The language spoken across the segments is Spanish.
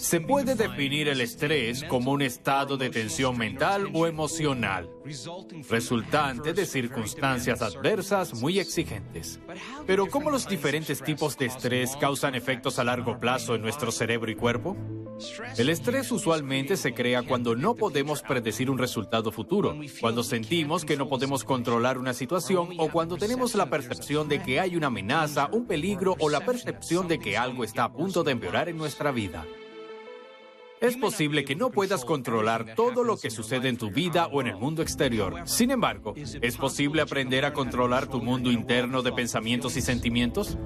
Se puede definir el estrés como un estado de tensión mental o emocional, resultante de circunstancias adversas muy exigentes. Pero ¿cómo los diferentes tipos de estrés causan efectos a largo plazo en nuestro cerebro y cuerpo? El estrés usualmente se crea cuando no podemos predecir un resultado futuro, cuando sentimos que no podemos controlar una situación o cuando tenemos la percepción de que hay una amenaza, un peligro o la percepción de que algo está a punto de empeorar en nuestra vida. Es posible que no puedas controlar todo lo que sucede en tu vida o en el mundo exterior. Sin embargo, ¿es posible aprender a controlar tu mundo interno de pensamientos y sentimientos?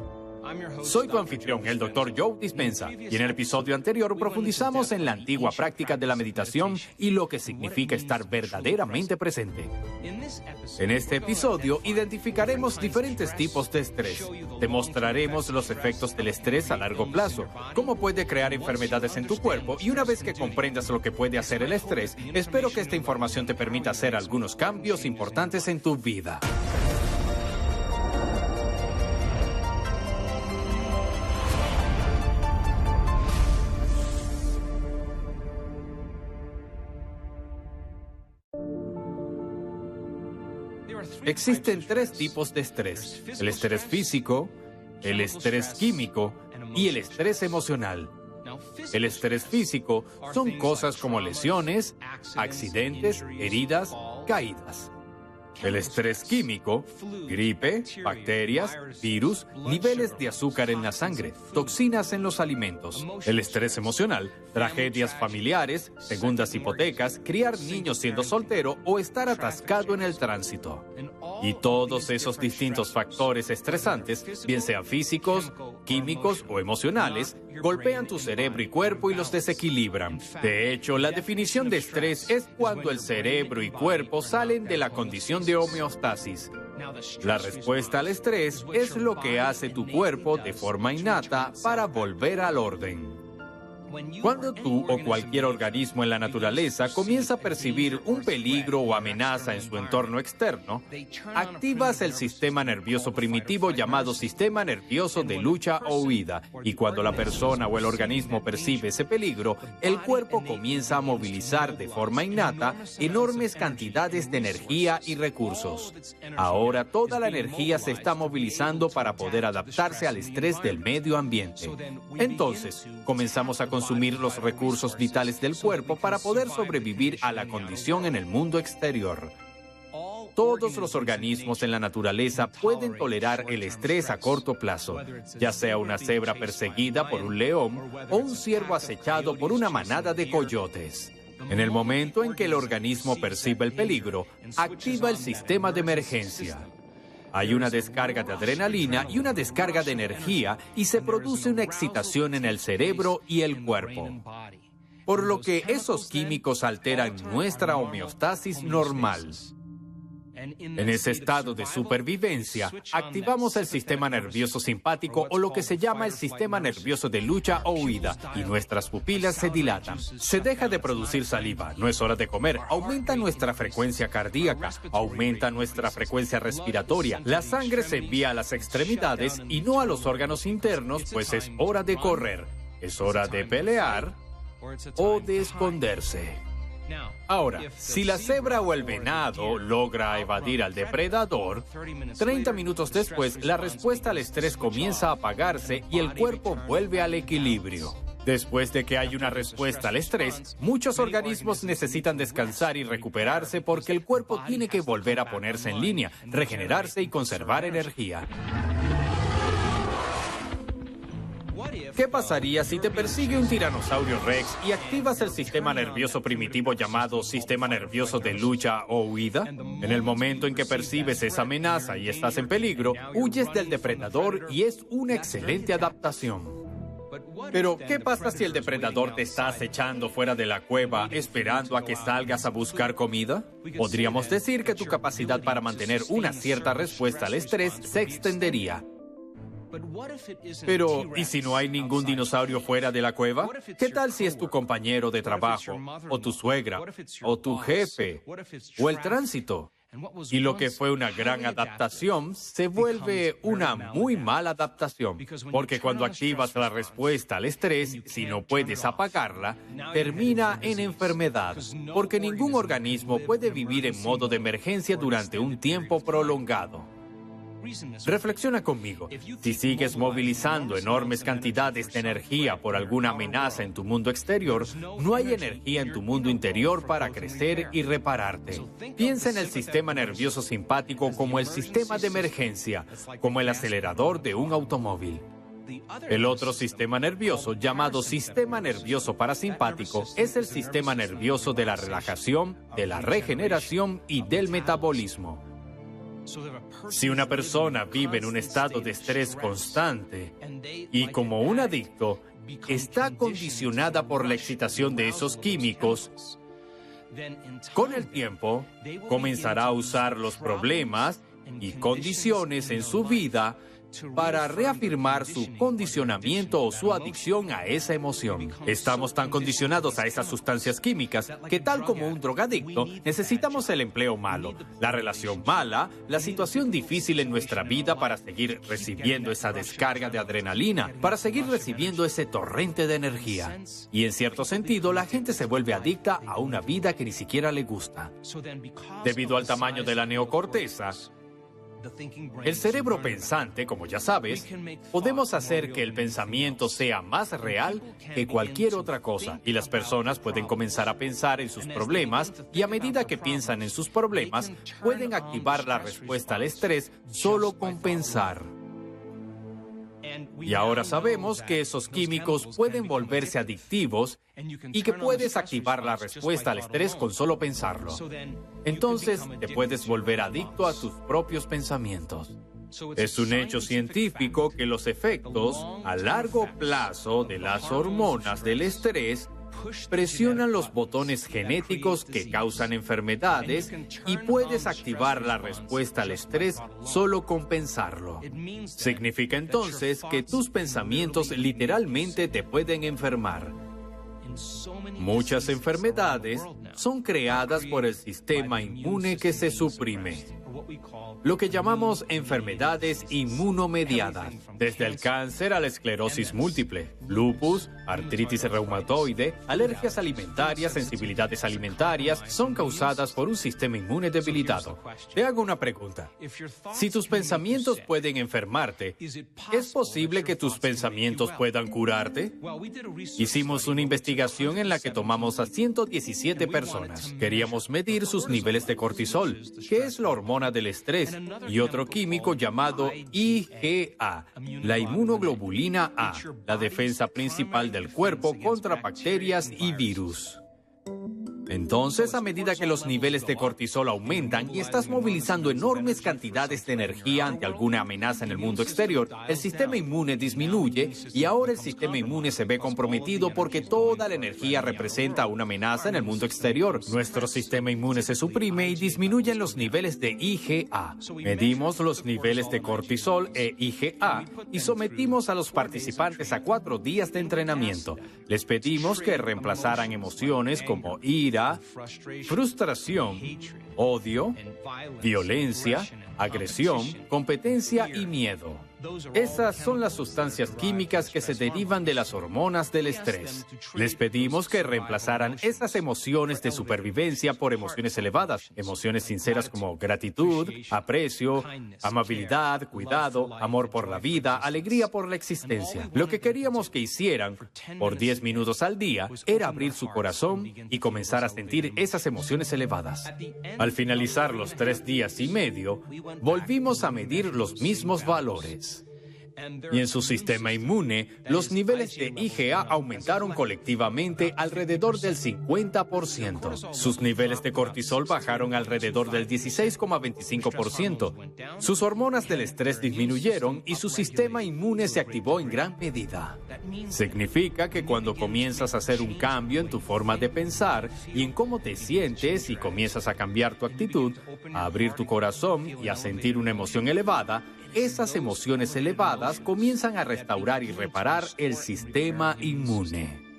Soy tu anfitrión, el Dr. Joe Dispensa, y en el episodio anterior profundizamos en la antigua práctica de la meditación y lo que significa estar verdaderamente presente. En este episodio identificaremos diferentes tipos de estrés. Te mostraremos los efectos del estrés a largo plazo, cómo puede crear enfermedades en tu cuerpo y una vez que comprendas lo que puede hacer el estrés, espero que esta información te permita hacer algunos cambios importantes en tu vida. Existen tres tipos de estrés, el estrés físico, el estrés químico y el estrés emocional. El estrés físico son cosas como lesiones, accidentes, heridas, caídas. El estrés químico, gripe, bacterias, virus, niveles de azúcar en la sangre, toxinas en los alimentos. El estrés emocional, tragedias familiares, segundas hipotecas, criar niños siendo soltero o estar atascado en el tránsito. Y todos esos distintos factores estresantes, bien sean físicos, químicos o emocionales, golpean tu cerebro y cuerpo y los desequilibran. De hecho, la definición de estrés es cuando el cerebro y cuerpo salen de la condición de homeostasis. La respuesta al estrés es lo que hace tu cuerpo de forma innata para volver al orden. Cuando tú o cualquier organismo en la naturaleza comienza a percibir un peligro o amenaza en su entorno externo, activas el sistema nervioso primitivo llamado sistema nervioso de lucha o huida. Y cuando la persona o el organismo percibe ese peligro, el cuerpo comienza a movilizar de forma innata enormes cantidades de energía y recursos. Ahora toda la energía se está movilizando para poder adaptarse al estrés del medio ambiente. Entonces, comenzamos a consumir los recursos vitales del cuerpo para poder sobrevivir a la condición en el mundo exterior. Todos los organismos en la naturaleza pueden tolerar el estrés a corto plazo, ya sea una cebra perseguida por un león o un ciervo acechado por una manada de coyotes. En el momento en que el organismo percibe el peligro, activa el sistema de emergencia. Hay una descarga de adrenalina y una descarga de energía y se produce una excitación en el cerebro y el cuerpo. Por lo que esos químicos alteran nuestra homeostasis normal. En ese estado de supervivencia, activamos el sistema nervioso simpático o lo que se llama el sistema nervioso de lucha o huida y nuestras pupilas se dilatan. Se deja de producir saliva, no es hora de comer, aumenta nuestra frecuencia cardíaca, aumenta nuestra frecuencia respiratoria, la sangre se envía a las extremidades y no a los órganos internos, pues es hora de correr, es hora de pelear o de esconderse. Ahora, si la cebra o el venado logra evadir al depredador, 30 minutos después la respuesta al estrés comienza a apagarse y el cuerpo vuelve al equilibrio. Después de que hay una respuesta al estrés, muchos organismos necesitan descansar y recuperarse porque el cuerpo tiene que volver a ponerse en línea, regenerarse y conservar energía. ¿Qué pasaría si te persigue un tiranosaurio rex y activas el sistema nervioso primitivo llamado sistema nervioso de lucha o huida? En el momento en que percibes esa amenaza y estás en peligro, huyes del depredador y es una excelente adaptación. Pero, ¿qué pasa si el depredador te está acechando fuera de la cueva esperando a que salgas a buscar comida? Podríamos decir que tu capacidad para mantener una cierta respuesta al estrés se extendería. Pero, ¿y si no hay ningún dinosaurio fuera de la cueva? ¿Qué tal si es tu compañero de trabajo, o tu suegra, o tu jefe, o el tránsito? Y lo que fue una gran adaptación se vuelve una muy mala adaptación, porque cuando activas la respuesta al estrés, si no puedes apagarla, termina en enfermedad, porque ningún organismo puede vivir en modo de emergencia durante un tiempo prolongado. Reflexiona conmigo. Si sigues movilizando enormes cantidades de energía por alguna amenaza en tu mundo exterior, no hay energía en tu mundo interior para crecer y repararte. Piensa en el sistema nervioso simpático como el sistema de emergencia, como el acelerador de un automóvil. El otro sistema nervioso, llamado sistema nervioso parasimpático, es el sistema nervioso de la relajación, de la regeneración y del metabolismo. Si una persona vive en un estado de estrés constante y como un adicto está condicionada por la excitación de esos químicos, con el tiempo comenzará a usar los problemas y condiciones en su vida para reafirmar su condicionamiento o su adicción a esa emoción. Estamos tan condicionados a esas sustancias químicas que tal como un drogadicto necesitamos el empleo malo, la relación mala, la situación difícil en nuestra vida para seguir recibiendo esa descarga de adrenalina, para seguir recibiendo ese torrente de energía. Y en cierto sentido la gente se vuelve adicta a una vida que ni siquiera le gusta. Debido al tamaño de la neocorteza, el cerebro pensante, como ya sabes, podemos hacer que el pensamiento sea más real que cualquier otra cosa y las personas pueden comenzar a pensar en sus problemas y a medida que piensan en sus problemas pueden activar la respuesta al estrés solo con pensar. Y ahora sabemos que esos químicos pueden volverse adictivos y que puedes activar la respuesta al estrés con solo pensarlo. Entonces te puedes volver adicto a tus propios pensamientos. Es un hecho científico que los efectos a largo plazo de las hormonas del estrés presionan los botones genéticos que causan enfermedades y puedes activar la respuesta al estrés solo con pensarlo. Significa entonces que tus pensamientos literalmente te pueden enfermar. Muchas enfermedades son creadas por el sistema inmune que se suprime lo que llamamos enfermedades inmunomediadas, desde el cáncer a la esclerosis múltiple, lupus, artritis reumatoide, alergias alimentarias, sensibilidades alimentarias, son causadas por un sistema inmune debilitado. Te hago una pregunta. Si tus pensamientos pueden enfermarte, ¿es posible que tus pensamientos puedan curarte? Hicimos una investigación en la que tomamos a 117 personas. Queríamos medir sus niveles de cortisol, que es la hormona del estrés, y otro químico llamado IgA, la inmunoglobulina A, la defensa principal del cuerpo contra bacterias y virus. Entonces, a medida que los niveles de cortisol aumentan y estás movilizando enormes cantidades de energía ante alguna amenaza en el mundo exterior, el sistema inmune disminuye y ahora el sistema inmune se ve comprometido porque toda la energía representa una amenaza en el mundo exterior. Nuestro sistema inmune se suprime y disminuyen los niveles de IgA. Medimos los niveles de cortisol e IgA y sometimos a los participantes a cuatro días de entrenamiento. Les pedimos que reemplazaran emociones como ira, frustración, odio, violencia, agresión, competencia y miedo. Esas son las sustancias químicas que se derivan de las hormonas del estrés. Les pedimos que reemplazaran esas emociones de supervivencia por emociones elevadas, emociones sinceras como gratitud, aprecio, amabilidad, cuidado, amor por la vida, alegría por la existencia. Lo que queríamos que hicieran por 10 minutos al día era abrir su corazón y comenzar a sentir esas emociones elevadas. Al finalizar los tres días y medio, volvimos a medir los mismos valores. Y en su sistema inmune, los niveles de IgA aumentaron colectivamente alrededor del 50%. Sus niveles de cortisol bajaron alrededor del 16,25%. Sus hormonas del estrés disminuyeron y su sistema inmune se activó en gran medida. Significa que cuando comienzas a hacer un cambio en tu forma de pensar y en cómo te sientes y comienzas a cambiar tu actitud, a abrir tu corazón y a sentir una emoción elevada, esas emociones elevadas comienzan a restaurar y reparar el sistema inmune.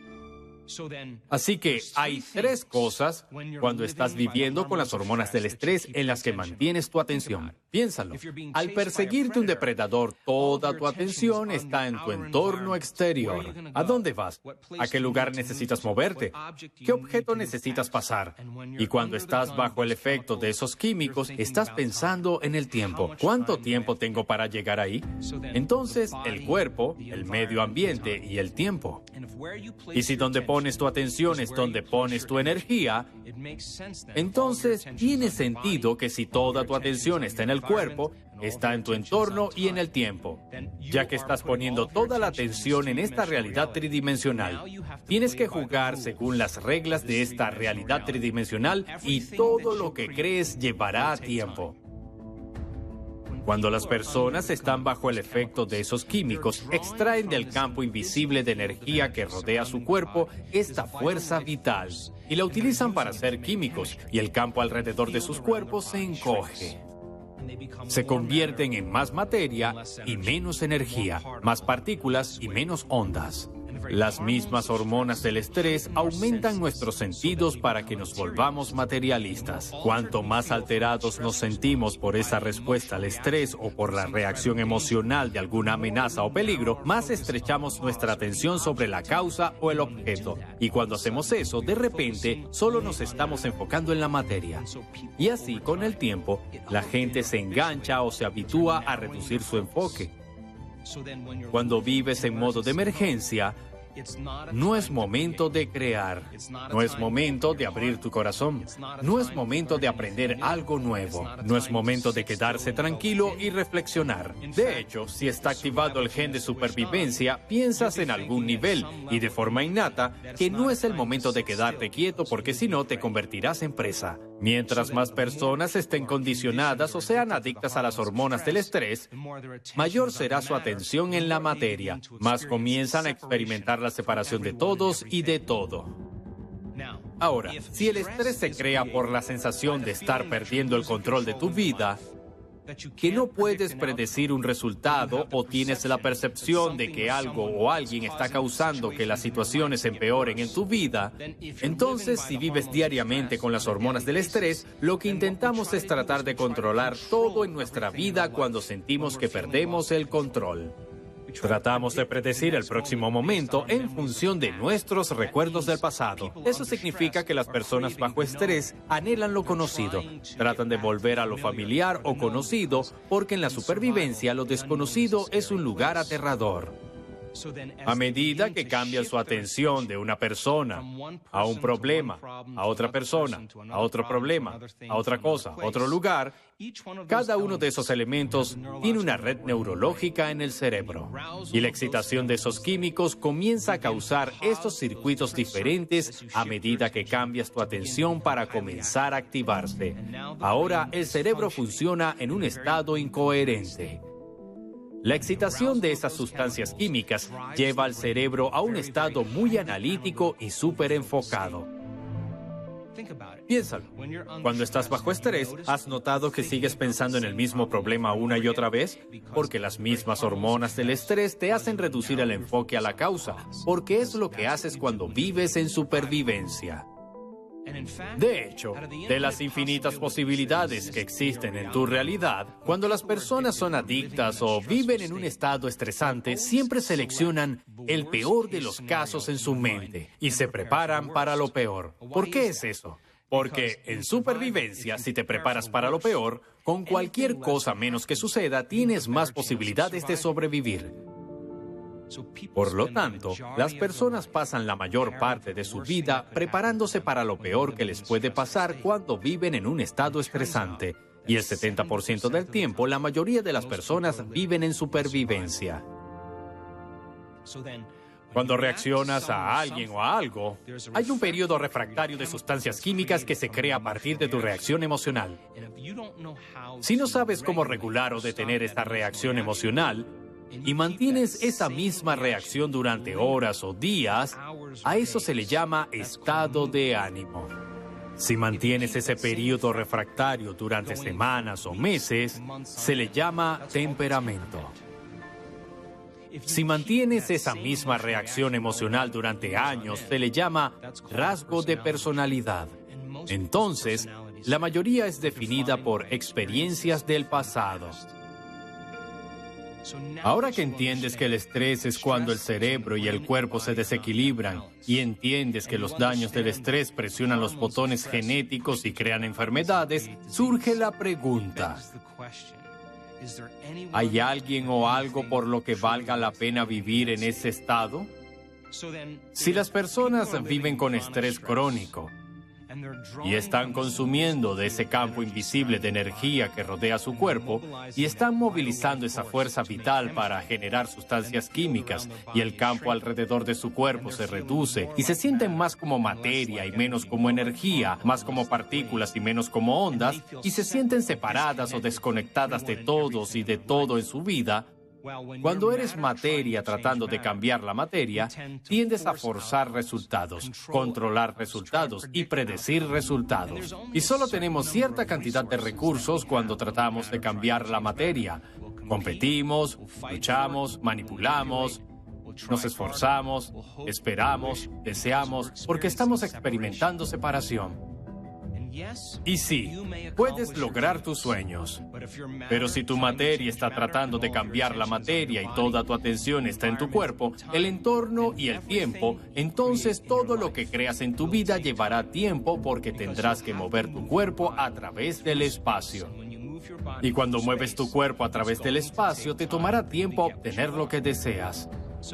Así que hay tres cosas cuando estás viviendo con las hormonas del estrés en las que mantienes tu atención. Piénsalo. Al perseguirte un depredador, toda tu atención está en tu entorno exterior. ¿A dónde vas? ¿A qué lugar necesitas moverte? ¿Qué objeto necesitas pasar? Y cuando estás bajo el efecto de esos químicos, estás pensando en el tiempo. ¿Cuánto tiempo tengo para llegar ahí? Entonces, el cuerpo, el medio ambiente y el tiempo. Y si donde pones tu atención es donde pones tu energía, entonces tiene sentido que si toda tu atención está en el cuerpo, está en tu entorno y en el tiempo. Ya que estás poniendo toda la atención en esta realidad tridimensional, tienes que jugar según las reglas de esta realidad tridimensional y todo lo que crees llevará tiempo. Cuando las personas están bajo el efecto de esos químicos, extraen del campo invisible de energía que rodea su cuerpo esta fuerza vital y la utilizan para hacer químicos y el campo alrededor de sus cuerpos se encoge. Se convierten en más materia y menos energía, más partículas y menos ondas. Las mismas hormonas del estrés aumentan nuestros sentidos para que nos volvamos materialistas. Cuanto más alterados nos sentimos por esa respuesta al estrés o por la reacción emocional de alguna amenaza o peligro, más estrechamos nuestra atención sobre la causa o el objeto. Y cuando hacemos eso, de repente, solo nos estamos enfocando en la materia. Y así, con el tiempo, la gente se engancha o se habitúa a reducir su enfoque. Cuando vives en modo de emergencia, no es momento de crear, no es momento de abrir tu corazón, no es momento de aprender algo nuevo, no es momento de quedarse tranquilo y reflexionar. De hecho, si está activado el gen de supervivencia, piensas en algún nivel y de forma innata que no es el momento de quedarte quieto porque si no te convertirás en presa. Mientras más personas estén condicionadas o sean adictas a las hormonas del estrés, mayor será su atención en la materia, más comienzan a experimentar la separación de todos y de todo. Ahora, si el estrés se crea por la sensación de estar perdiendo el control de tu vida, que no puedes predecir un resultado o tienes la percepción de que algo o alguien está causando que las situaciones empeoren en tu vida, entonces si vives diariamente con las hormonas del estrés, lo que intentamos es tratar de controlar todo en nuestra vida cuando sentimos que perdemos el control. Tratamos de predecir el próximo momento en función de nuestros recuerdos del pasado. Eso significa que las personas bajo estrés anhelan lo conocido, tratan de volver a lo familiar o conocido porque en la supervivencia lo desconocido es un lugar aterrador. A medida que cambian su atención de una persona a un problema, a otra persona, a otro problema, a otra cosa, a otro lugar, cada uno de esos elementos tiene una red neurológica en el cerebro. Y la excitación de esos químicos comienza a causar estos circuitos diferentes a medida que cambias tu atención para comenzar a activarse. Ahora el cerebro funciona en un estado incoherente. La excitación de esas sustancias químicas lleva al cerebro a un estado muy analítico y súper enfocado. Piénsalo. Cuando estás bajo estrés, ¿has notado que sigues pensando en el mismo problema una y otra vez? Porque las mismas hormonas del estrés te hacen reducir el enfoque a la causa, porque es lo que haces cuando vives en supervivencia. De hecho, de las infinitas posibilidades que existen en tu realidad, cuando las personas son adictas o viven en un estado estresante, siempre seleccionan el peor de los casos en su mente y se preparan para lo peor. ¿Por qué es eso? Porque en supervivencia, si te preparas para lo peor, con cualquier cosa menos que suceda, tienes más posibilidades de sobrevivir. Por lo tanto, las personas pasan la mayor parte de su vida preparándose para lo peor que les puede pasar cuando viven en un estado estresante. Y el 70% del tiempo, la mayoría de las personas viven en supervivencia. Cuando reaccionas a alguien o a algo, hay un periodo refractario de sustancias químicas que se crea a partir de tu reacción emocional. Si no sabes cómo regular o detener esta reacción emocional, y mantienes esa misma reacción durante horas o días, a eso se le llama estado de ánimo. Si mantienes ese periodo refractario durante semanas o meses, se le llama temperamento. Si mantienes esa misma reacción emocional durante años, se le llama rasgo de personalidad. Entonces, la mayoría es definida por experiencias del pasado. Ahora que entiendes que el estrés es cuando el cerebro y el cuerpo se desequilibran y entiendes que los daños del estrés presionan los botones genéticos y crean enfermedades, surge la pregunta. ¿Hay alguien o algo por lo que valga la pena vivir en ese estado? Si las personas viven con estrés crónico, y están consumiendo de ese campo invisible de energía que rodea su cuerpo y están movilizando esa fuerza vital para generar sustancias químicas y el campo alrededor de su cuerpo se reduce y se sienten más como materia y menos como energía, más como partículas y menos como ondas y se sienten separadas o desconectadas de todos y de todo en su vida, cuando eres materia tratando de cambiar la materia, tiendes a forzar resultados, controlar resultados y predecir resultados. Y solo tenemos cierta cantidad de recursos cuando tratamos de cambiar la materia. Competimos, luchamos, manipulamos, nos esforzamos, esperamos, deseamos, porque estamos experimentando separación. Y sí, puedes lograr tus sueños. Pero si tu materia está tratando de cambiar la materia y toda tu atención está en tu cuerpo, el entorno y el tiempo, entonces todo lo que creas en tu vida llevará tiempo porque tendrás que mover tu cuerpo a través del espacio. Y cuando mueves tu cuerpo a través del espacio, te tomará tiempo obtener lo que deseas.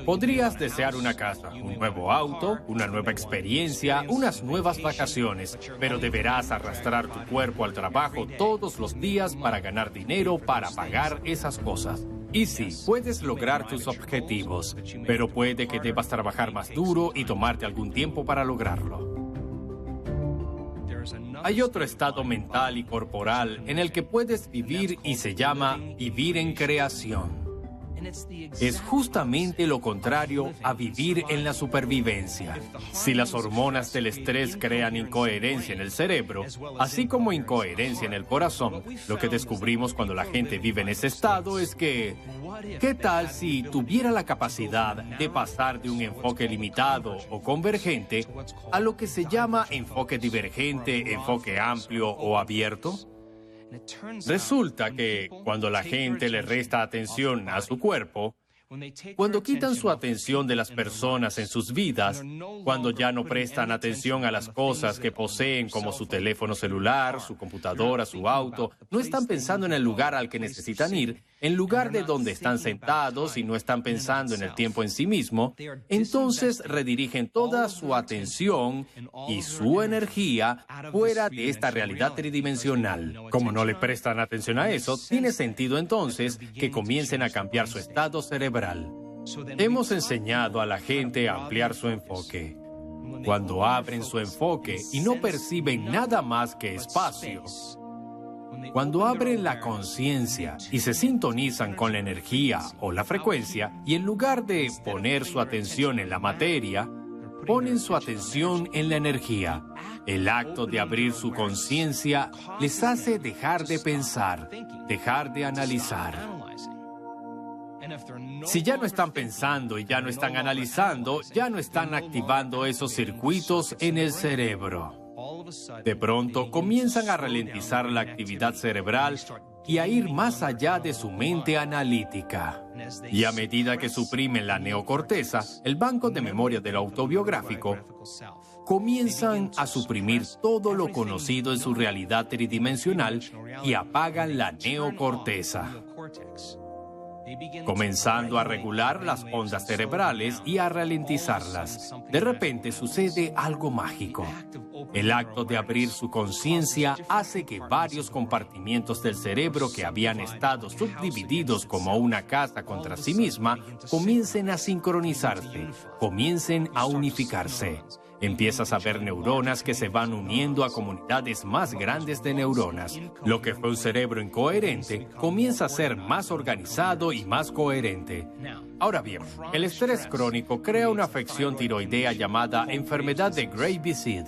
Podrías desear una casa, un nuevo auto, una nueva experiencia, unas nuevas vacaciones, pero deberás arrastrar tu cuerpo al trabajo todos los días para ganar dinero para pagar esas cosas. Y sí, puedes lograr tus objetivos, pero puede que debas trabajar más duro y tomarte algún tiempo para lograrlo. Hay otro estado mental y corporal en el que puedes vivir y se llama vivir en creación. Es justamente lo contrario a vivir en la supervivencia. Si las hormonas del estrés crean incoherencia en el cerebro, así como incoherencia en el corazón, lo que descubrimos cuando la gente vive en ese estado es que, ¿qué tal si tuviera la capacidad de pasar de un enfoque limitado o convergente a lo que se llama enfoque divergente, enfoque amplio o abierto? Resulta que cuando la gente le resta atención a su cuerpo, cuando quitan su atención de las personas en sus vidas, cuando ya no prestan atención a las cosas que poseen como su teléfono celular, su computadora, su auto, no están pensando en el lugar al que necesitan ir, en lugar de donde están sentados y no están pensando en el tiempo en sí mismo, entonces redirigen toda su atención y su energía fuera de esta realidad tridimensional. Como no le prestan atención a eso, tiene sentido entonces que comiencen a cambiar su estado cerebral Hemos enseñado a la gente a ampliar su enfoque. Cuando abren su enfoque y no perciben nada más que espacio, cuando abren la conciencia y se sintonizan con la energía o la frecuencia, y en lugar de poner su atención en la materia, ponen su atención en la energía. El acto de abrir su conciencia les hace dejar de pensar, dejar de analizar. Si ya no están pensando y ya no están analizando, ya no están activando esos circuitos en el cerebro. De pronto comienzan a ralentizar la actividad cerebral y a ir más allá de su mente analítica. Y a medida que suprimen la neocorteza, el banco de memoria del autobiográfico, comienzan a suprimir todo lo conocido en su realidad tridimensional y apagan la neocorteza comenzando a regular las ondas cerebrales y a ralentizarlas. De repente sucede algo mágico. El acto de abrir su conciencia hace que varios compartimientos del cerebro que habían estado subdivididos como una casa contra sí misma comiencen a sincronizarse, comiencen a unificarse. Empiezas a ver neuronas que se van uniendo a comunidades más grandes de neuronas. Lo que fue un cerebro incoherente comienza a ser más organizado y más coherente. Ahora bien, el estrés crónico crea una afección tiroidea llamada enfermedad de Gray-Sid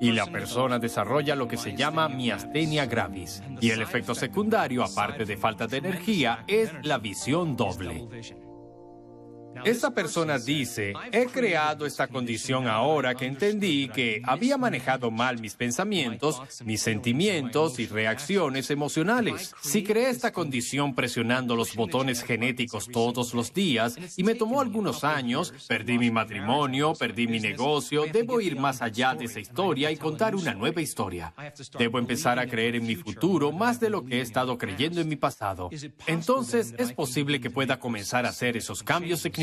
y la persona desarrolla lo que se llama miastenia gravis. Y el efecto secundario, aparte de falta de energía, es la visión doble. Esta persona dice, he creado esta condición ahora que entendí que había manejado mal mis pensamientos, mis sentimientos y reacciones emocionales. Si creé esta condición presionando los botones genéticos todos los días y me tomó algunos años, perdí mi matrimonio, perdí mi negocio, debo ir más allá de esa historia y contar una nueva historia. Debo empezar a creer en mi futuro más de lo que he estado creyendo en mi pasado. Entonces es posible que pueda comenzar a hacer esos cambios significativos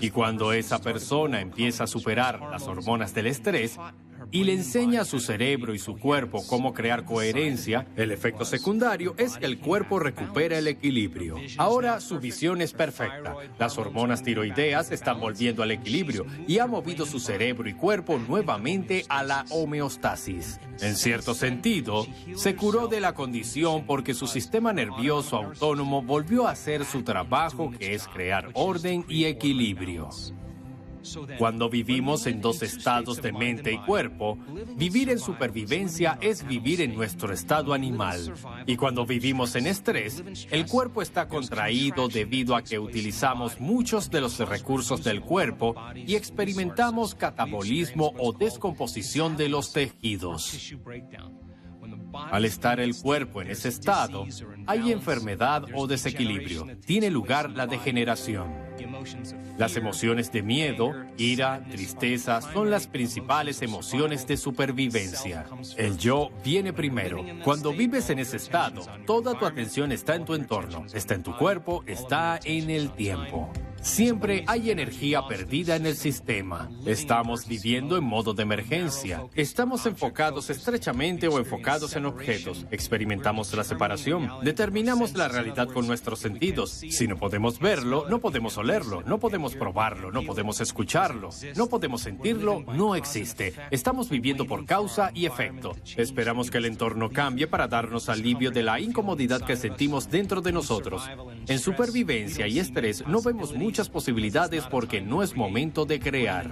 y cuando esa persona empieza a superar las hormonas del estrés, y le enseña a su cerebro y su cuerpo cómo crear coherencia, el efecto secundario es que el cuerpo recupera el equilibrio. Ahora su visión es perfecta. Las hormonas tiroideas están volviendo al equilibrio y ha movido su cerebro y cuerpo nuevamente a la homeostasis. En cierto sentido, se curó de la condición porque su sistema nervioso autónomo volvió a hacer su trabajo que es crear orden y equilibrio. Cuando vivimos en dos estados de mente y cuerpo, vivir en supervivencia es vivir en nuestro estado animal. Y cuando vivimos en estrés, el cuerpo está contraído debido a que utilizamos muchos de los recursos del cuerpo y experimentamos catabolismo o descomposición de los tejidos. Al estar el cuerpo en ese estado, hay enfermedad o desequilibrio. Tiene lugar la degeneración. Las emociones de miedo, ira, tristeza son las principales emociones de supervivencia. El yo viene primero. Cuando vives en ese estado, toda tu atención está en tu entorno, está en tu cuerpo, está en el tiempo. Siempre hay energía perdida en el sistema. Estamos viviendo en modo de emergencia. Estamos enfocados estrechamente o enfocados en objetos. Experimentamos la separación. Determinamos la realidad con nuestros sentidos. Si no podemos verlo, no podemos olerlo, no podemos probarlo, no podemos escucharlo, no podemos sentirlo, no existe. Estamos viviendo por causa y efecto. Esperamos que el entorno cambie para darnos alivio de la incomodidad que sentimos dentro de nosotros. En supervivencia y estrés no vemos mucho muchas posibilidades porque no es momento de crear.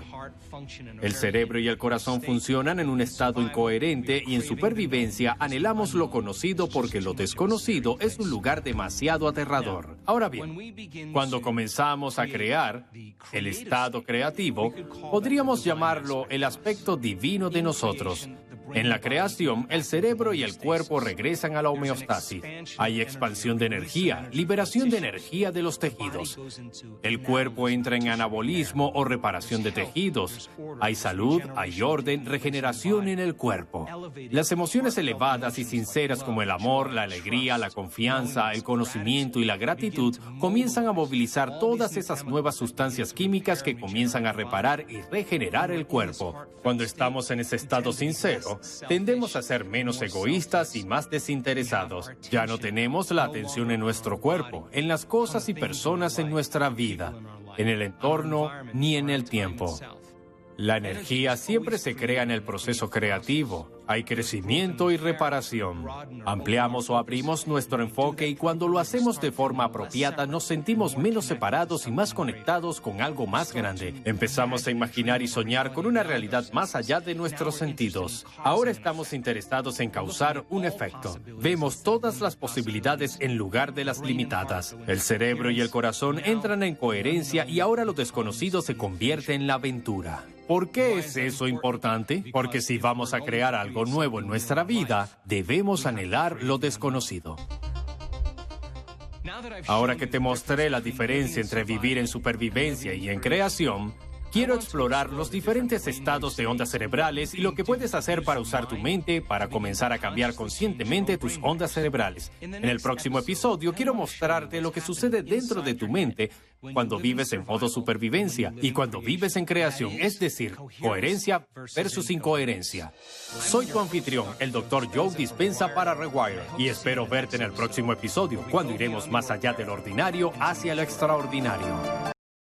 El cerebro y el corazón funcionan en un estado incoherente y en supervivencia anhelamos lo conocido porque lo desconocido es un lugar demasiado aterrador. Ahora bien, cuando comenzamos a crear el estado creativo, podríamos llamarlo el aspecto divino de nosotros, en la creación, el cerebro y el cuerpo regresan a la homeostasis. Hay expansión de energía, liberación de energía de los tejidos. El cuerpo entra en anabolismo o reparación de tejidos. Hay salud, hay orden, regeneración en el cuerpo. Las emociones elevadas y sinceras como el amor, la alegría, la confianza, el conocimiento y la gratitud comienzan a movilizar todas esas nuevas sustancias químicas que comienzan a reparar y regenerar el cuerpo. Cuando estamos en ese estado sincero, tendemos a ser menos egoístas y más desinteresados. Ya no tenemos la atención en nuestro cuerpo, en las cosas y personas en nuestra vida, en el entorno ni en el tiempo. La energía siempre se crea en el proceso creativo. Hay crecimiento y reparación. Ampliamos o abrimos nuestro enfoque y cuando lo hacemos de forma apropiada nos sentimos menos separados y más conectados con algo más grande. Empezamos a imaginar y soñar con una realidad más allá de nuestros sentidos. Ahora estamos interesados en causar un efecto. Vemos todas las posibilidades en lugar de las limitadas. El cerebro y el corazón entran en coherencia y ahora lo desconocido se convierte en la aventura. ¿Por qué es eso importante? Porque si vamos a crear algo nuevo en nuestra vida, debemos anhelar lo desconocido. Ahora que te mostré la diferencia entre vivir en supervivencia y en creación, Quiero explorar los diferentes estados de ondas cerebrales y lo que puedes hacer para usar tu mente para comenzar a cambiar conscientemente tus ondas cerebrales. En el próximo episodio quiero mostrarte lo que sucede dentro de tu mente cuando vives en modo supervivencia y cuando vives en creación, es decir, coherencia versus incoherencia. Soy tu anfitrión, el Dr. Joe Dispensa para Rewire, y espero verte en el próximo episodio, cuando iremos más allá del ordinario hacia lo extraordinario.